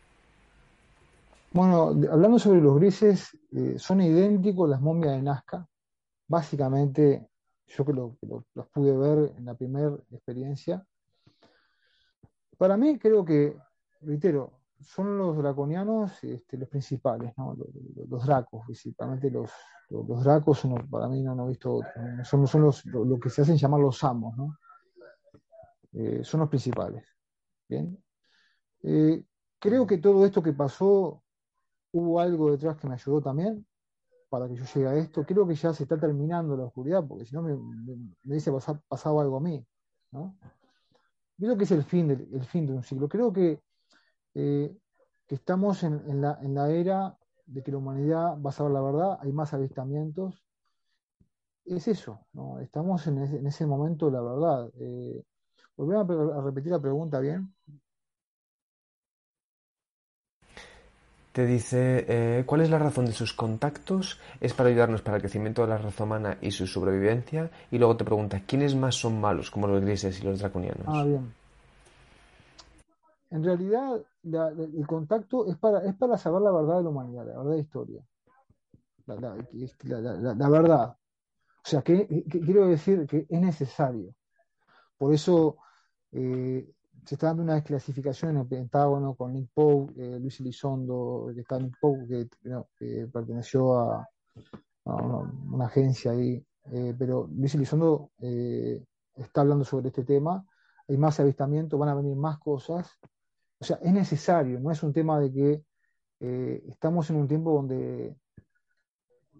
Bueno, hablando sobre los grises, eh, son idénticos las momias de Nazca. Básicamente, yo que, lo, los pude ver en la primera experiencia. Para mí, creo que, reitero, son los draconianos este, los principales, ¿no? los, dracos, principalmente los, los, dracos, para mí no, no he visto son, son los, lo, que se hacen llamar los amos, ¿no? Eh, son los principales. Eh, creo que todo esto que pasó, hubo algo detrás que me ayudó también para que yo llegue a esto. Creo que ya se está terminando la oscuridad, porque si no me, me, dice pasado algo a mí. Creo que es el fin, el fin de un siglo. Creo que eh, que estamos en, la, en, la, era de que la humanidad va a saber la verdad, hay más avistamientos. Es eso, ¿no? estamos en ese, en ese momento de la verdad. Eh, volvemos a, repetir la pregunta bien. Te dice, eh, ¿cuál es la razón de sus contactos? Es para ayudarnos para el crecimiento de la raza humana y su sobrevivencia. Y luego te pregunta, ¿quiénes más son malos, como los grises y los draconianos? Ah, bien en realidad el contacto es para, es para saber la verdad de la humanidad, la verdad de la historia. La, verdad. O sea, que, quiero decir que es necesario. Por eso eh, se está dando una desclasificación en el Pentágono con Nick Poe, eh, Luis Elizondo, que está Nick Poe, que, perteneció a, una, agencia ahí, eh, pero Luis Elizondo está hablando sobre este tema. Hay más avistamientos, van a venir más cosas o sea, es necesario, no es un tema de que eh, estamos en un tiempo donde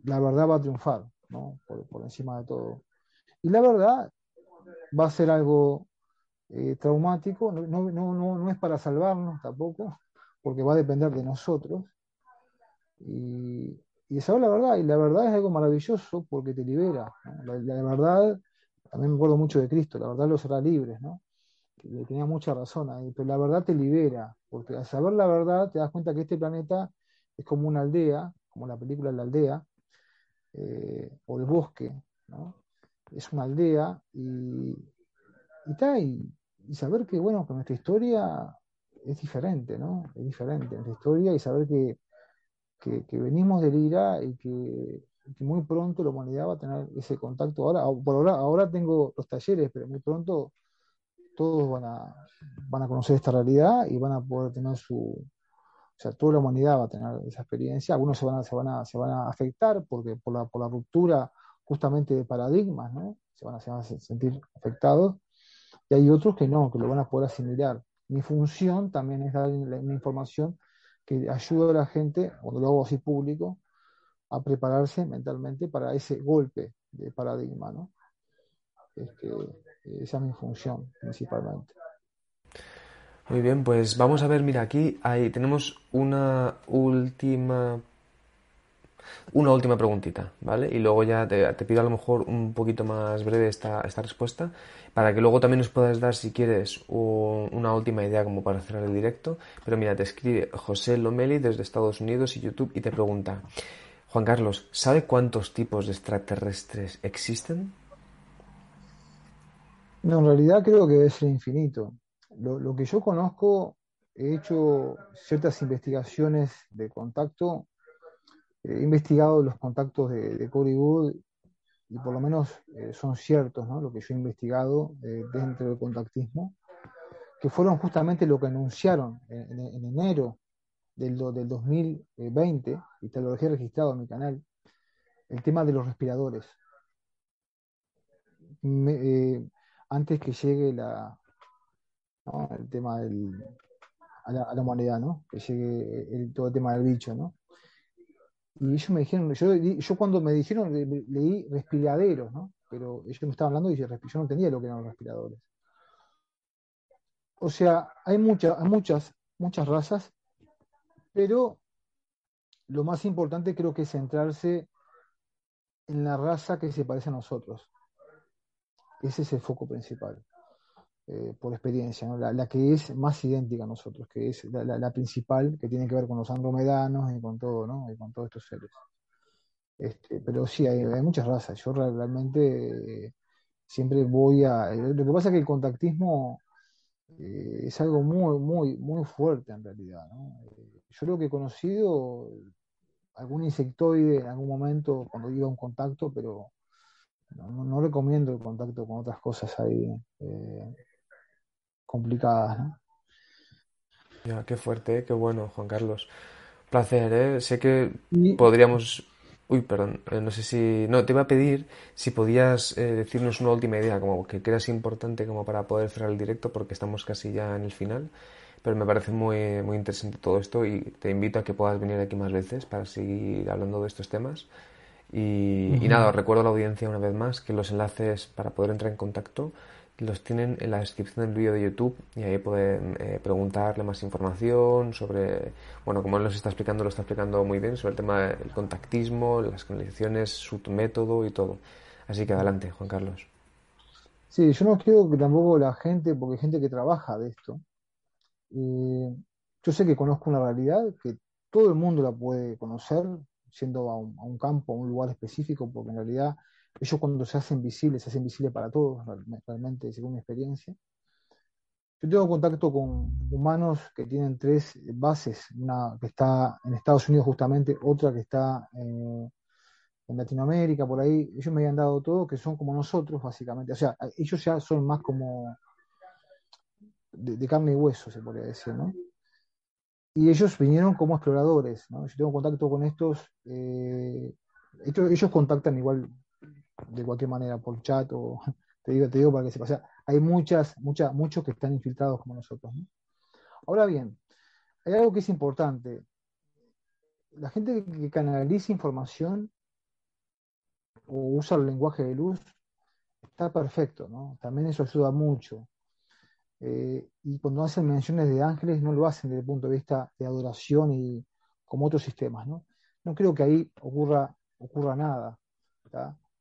la verdad va a triunfar, ¿no? Por, encima de todo. Y la verdad va a ser algo eh, traumático, no, no, no, no, es para salvarnos tampoco, porque va a depender de nosotros. Y, y saber la verdad, y la verdad es algo maravilloso porque te libera. La, la, verdad, también me acuerdo mucho de Cristo, la verdad los hará libres, ¿no? Tenía mucha razón pero la verdad te libera. porque al saber la verdad te das cuenta que este planeta es como una aldea, como la película La aldea, eh, o el bosque, ¿no? Es una aldea y, y, y, saber que, bueno, que nuestra historia es diferente, ¿no? Es diferente nuestra historia y saber que, que, venimos del IRA y que, muy pronto la humanidad va a tener ese contacto. Ahora, por ahora, ahora tengo los talleres, pero muy pronto todos van a, van a conocer esta realidad y van a poder tener su, o sea, toda la humanidad va a tener esa experiencia. Algunos se van a, se van a, se van a afectar porque por la, por la ruptura justamente de paradigmas, ¿no? Se van, a, sentir afectados. Y hay otros que no, que lo van a poder asimilar. Mi función también es dar una información que ayude a la gente, cuando lo hago así público, a prepararse mentalmente para ese golpe de paradigma, ¿no? Este, esa es mi función principalmente. Muy bien, pues vamos a ver, mira, aquí ahí tenemos una última una última preguntita, ¿vale? Y luego ya te, pido a lo mejor un poquito más breve esta, esta, respuesta, para que luego también nos puedas dar, si quieres, una última idea como para cerrar el directo. Pero mira, te escribe José Lomeli desde Estados Unidos y YouTube y te pregunta, Juan Carlos, ¿sabe cuántos tipos de extraterrestres existen? No, en realidad creo que debe ser infinito. Lo, que yo conozco, he hecho ciertas investigaciones de contacto, he investigado los contactos de, de Wood y por lo menos eh, son ciertos, ¿no? Lo que yo he investigado eh, dentro del contactismo, que fueron justamente lo que anunciaron en, enero del, del 2020, y te lo dejé registrado en mi canal, el tema de los respiradores. Eh, antes que llegue la, el tema del, a, la, humanidad, ¿no? que llegue el, todo el tema del bicho. ¿no? Y ellos me dijeron, yo, yo cuando me dijeron, leí respiraderos, ¿no? pero ellos me estaban hablando y yo, no entendía lo que eran los respiradores. O sea, hay, muchas hay muchas, muchas razas, pero lo más importante creo que es centrarse en la raza que se parece a nosotros. Ese es el foco principal, eh, por experiencia, la, que es más idéntica a nosotros, que es la, principal, que tiene que ver con los andromedanos y con todo, ¿no? Y con todos estos seres. Este, pero sí, hay, muchas razas. Yo realmente eh, siempre voy a. Eh, lo que pasa es que el contactismo es algo muy, muy, muy fuerte en realidad. yo lo que he conocido, algún insectoide en algún momento cuando iba a un contacto, pero no, recomiendo el contacto con otras cosas ahí eh, complicadas. Ya, qué fuerte, qué bueno, Juan Carlos. Placer, ¿eh? Sé que podríamos... Uy, perdón, eh, no sé si... No, te iba a pedir si podías eh, decirnos una última idea, como que creas importante como para poder cerrar el directo, porque estamos casi ya en el final, pero me parece muy, muy interesante todo esto y te invito a que puedas venir aquí más veces para seguir hablando de estos temas. Y, nada, os recuerdo a la audiencia una vez más que los enlaces para poder entrar en contacto los tienen en la descripción del vídeo de YouTube y ahí pueden eh, preguntarle más información sobre, bueno, como él nos está explicando, lo está explicando muy bien, sobre el tema del contactismo, las canalizaciones, su método y todo. Así que adelante, Juan Carlos. Sí, yo no quiero que tampoco la gente, porque hay gente que trabaja de esto. Eh, yo sé que conozco una realidad que todo el mundo la puede conocer, siendo a un, campo, a un lugar específico, porque en realidad ellos cuando se hacen visibles, se hacen visibles para todos, realmente, según mi experiencia. Yo tengo contacto con humanos que tienen tres bases, una que está en Estados Unidos justamente, otra que está eh, en Latinoamérica, por ahí. Ellos me habían dado todo, que son como nosotros, básicamente. O sea, ellos ya son más como de carne y hueso, se podría decir, ¿no? Y ellos vinieron como exploradores, ¿no? Yo tengo contacto con estos, eh, ellos, contactan igual de cualquier manera por chat o te digo, te digo para que sepa. O sea, hay muchas, muchas, muchos que están infiltrados como nosotros. Ahora bien, hay algo que es importante. La gente que canaliza información o usa el lenguaje de luz está perfecto, ¿no? También eso ayuda mucho. Eh, y cuando hacen menciones de ángeles no lo hacen desde el punto de vista de adoración y como otros sistemas, ¿no? No creo que ahí ocurra, ocurra nada.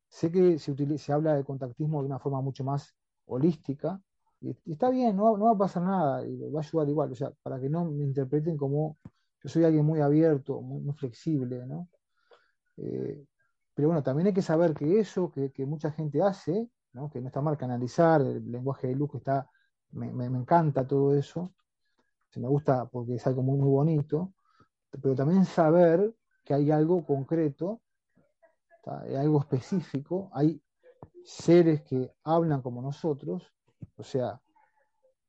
Sé que se, se habla de contactismo de una forma mucho más holística, Y, está bien, no, no, va a pasar nada, y va a ayudar igual, o sea, para que no me interpreten como yo soy alguien muy abierto, muy, flexible, ¿no? Eh, pero bueno, también hay que saber que eso que, mucha gente hace, que no está mal canalizar, el lenguaje de luz que está, me, me, encanta todo eso, se me gusta porque es algo muy, muy bonito, pero también saber que hay algo concreto, algo específico, hay seres que hablan como nosotros, o sea,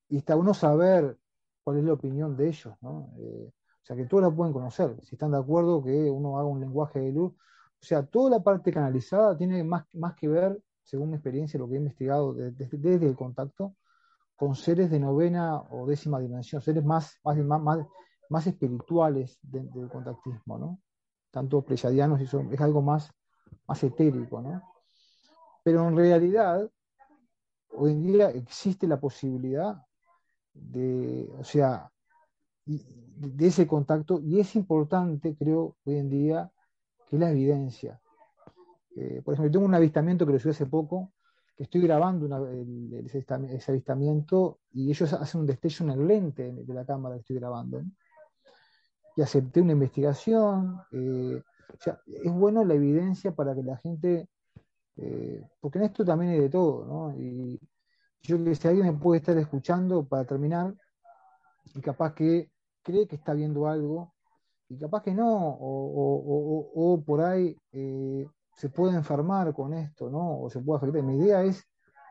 y está uno saber cuál es la opinión de ellos, ¿no? Eh, o sea, que todos la pueden conocer, si están de acuerdo que uno haga un lenguaje de luz. O sea, toda la parte canalizada tiene más, más que ver, según mi experiencia, lo que he investigado desde, el contacto, con seres de novena o décima dimensión, seres más, más, más, más espirituales del contactismo, ¿no? Tanto pleyadianos, y son, es algo más, más etérico, ¿no? Pero en realidad, hoy en día existe la posibilidad de, o sea, de ese contacto y es importante, creo, hoy en día, que la evidencia. Eh, por ejemplo, tengo un avistamiento que lo subí hace poco, que estoy grabando ese, avistamiento y ellos hacen un destello en el lente de la cámara que estoy grabando. Y acepté una investigación. Eh, o sea, es bueno la evidencia para que la gente, eh, porque en esto también hay de todo, ¿no? Y yo que si alguien me puede estar escuchando para terminar, y capaz que cree que está viendo algo, y capaz que no, o, por ahí eh, se puede enfermar con esto, ¿no? O se puede afectar. Mi idea es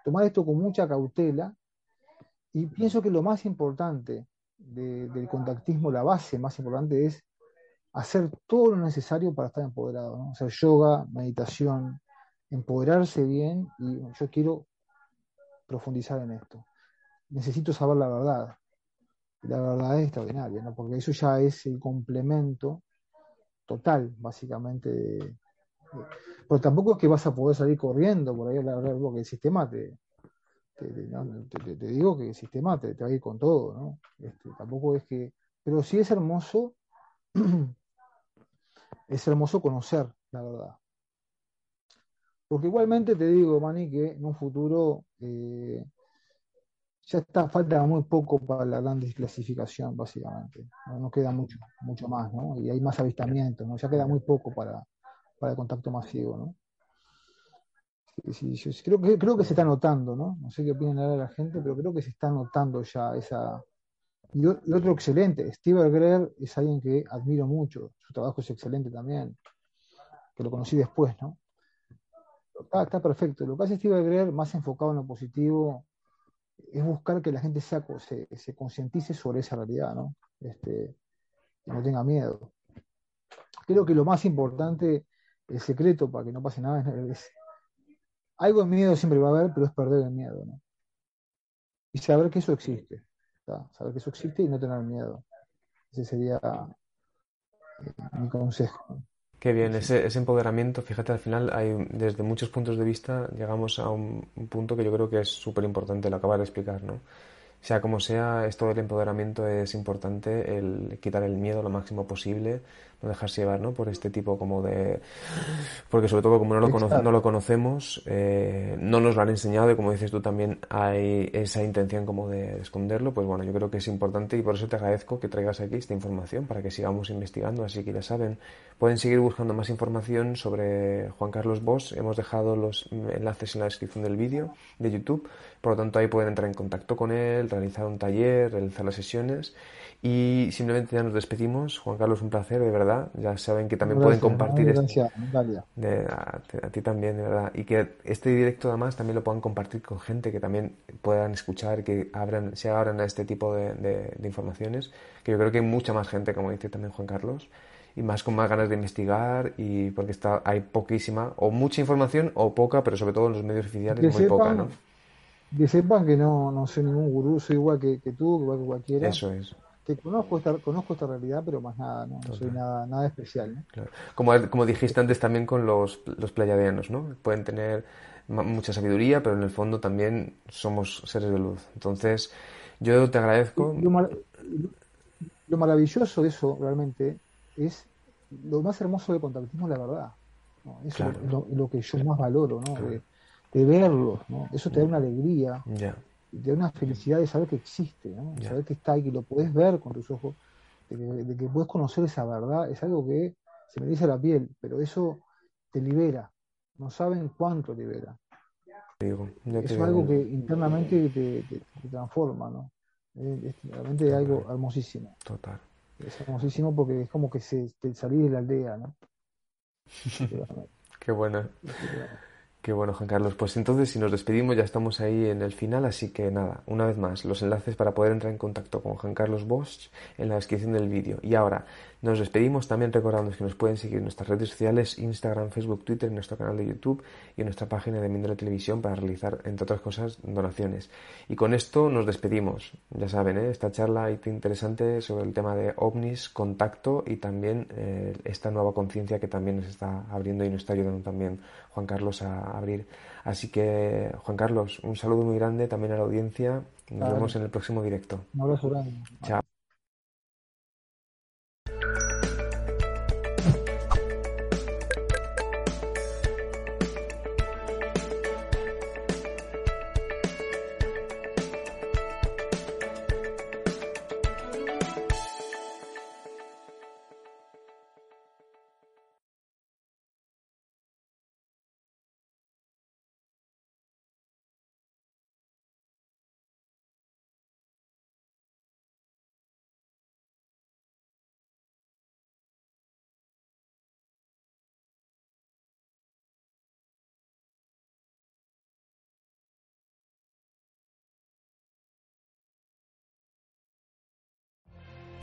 tomar esto con mucha cautela, y pienso que lo más importante del contactismo, la base más importante es hacer todo lo necesario para estar empoderado, ¿no? hacer yoga, meditación, empoderarse bien y yo quiero profundizar en esto. Necesito saber la verdad. La verdad es extraordinaria, ¿no? porque eso ya es el complemento total, básicamente. Pero tampoco es que vas a poder salir corriendo por ahí a verdad, porque el sistema te, te, digo que el sistema te, va a ir con todo, ¿no? Este, tampoco es que. Pero sí es hermoso, es hermoso conocer la verdad. Porque igualmente te digo, Mani, que en un futuro eh, ya está, falta muy poco para la gran desclasificación, básicamente. No, queda mucho, mucho más, ¿no? Y hay más avistamientos, ¿no? Ya queda muy poco para, para el contacto masivo, ¿no? creo, que, creo que se está notando, ¿no? No sé qué opinan ahora la gente, pero creo que se está notando ya esa... Y, otro excelente, Steve Greer es alguien que admiro mucho, su trabajo es excelente también, que lo conocí después, ¿no? Está, perfecto. Lo que hace Steve Greer, más enfocado en lo positivo, es buscar que la gente se, se concientice sobre esa realidad, ¿no? Este, que no tenga miedo. Creo que lo más importante, el secreto para que no pase nada, es, algo de miedo siempre va a haber, pero es perder el miedo, ¿no? Y saber que eso existe, saber que eso existe y no tener miedo. Ese sería eh, mi consejo. Qué bien, ese, ese, empoderamiento, fíjate, al final hay, desde muchos puntos de vista llegamos a un, un punto que yo creo que es súper importante, lo acaba de explicar, ¿no? sea como sea, esto del empoderamiento es importante, el quitar el miedo lo máximo posible, no dejarse llevar ¿no? por este tipo como de... Porque sobre todo como no lo, no lo conocemos, eh, no nos lo han enseñado y como dices tú también hay esa intención como de esconderlo, pues bueno, yo creo que es importante y por eso te agradezco que traigas aquí esta información para que sigamos investigando, así que ya saben, pueden seguir buscando más información sobre Juan Carlos Bosch, hemos dejado los enlaces en la descripción del vídeo de YouTube, por lo tanto ahí pueden entrar en contacto con él, realizar un taller, realizar las sesiones y simplemente ya nos despedimos. Juan Carlos, un placer, de verdad. Ya saben que también pueden compartir esto. De, a, ti también, de verdad. Y que este directo además también lo puedan compartir con gente que también puedan escuchar, que abran, se abran a este tipo de, de, informaciones. Que yo creo que hay mucha más gente, como dice también Juan Carlos, y más con más ganas de investigar y porque está hay poquísima o mucha información o poca, pero sobre todo en los medios oficiales muy poca, ¿no? Que sepan que no, no soy ningún gurú, soy igual que, que tú, igual que cualquiera. Eso es que conozco esta, conozco esta realidad, pero más nada, no, soy nada, nada especial. Como, como dijiste antes también con los, los playadianos, ¿no? Pueden tener mucha sabiduría, pero en el fondo también somos seres de luz. Entonces, yo te agradezco. Lo, maravilloso de eso realmente es lo más hermoso de contactismo, la verdad. Eso es lo, que yo más valoro, ¿no? De, verlos, ¿no? Eso te da una alegría. De una felicidad de saber que existe, ¿no? saber que está y que lo puedes ver con tus ojos, de que, puedes conocer esa verdad, es algo que se me dice la piel, pero eso te libera, no saben cuánto libera. es algo que internamente te, transforma, ¿no? Es, realmente algo hermosísimo. Total. Es hermosísimo porque es como que se, salí de la aldea, ¿no? Qué bueno. Qué bueno, Juan Carlos. Pues entonces, si nos despedimos, ya estamos ahí en el final, así que nada, una vez más, los enlaces para poder entrar en contacto con Juan Carlos Bosch en la descripción del vídeo. Y ahora, nos despedimos también recordando que nos pueden seguir en nuestras redes sociales, Instagram, Facebook, Twitter, en nuestro canal de YouTube y en nuestra página de Mindelo Televisión para realizar, entre otras cosas, donaciones. Y con esto nos despedimos. Ya saben, ¿eh? esta charla interesante sobre el tema de ovnis, contacto y también eh, esta nueva conciencia que también nos está abriendo y nos está ayudando también Juan Carlos a abrir. Así que, Juan Carlos, un saludo muy grande también a la audiencia. Nos vemos en el próximo directo. Un abrazo grande. Chao.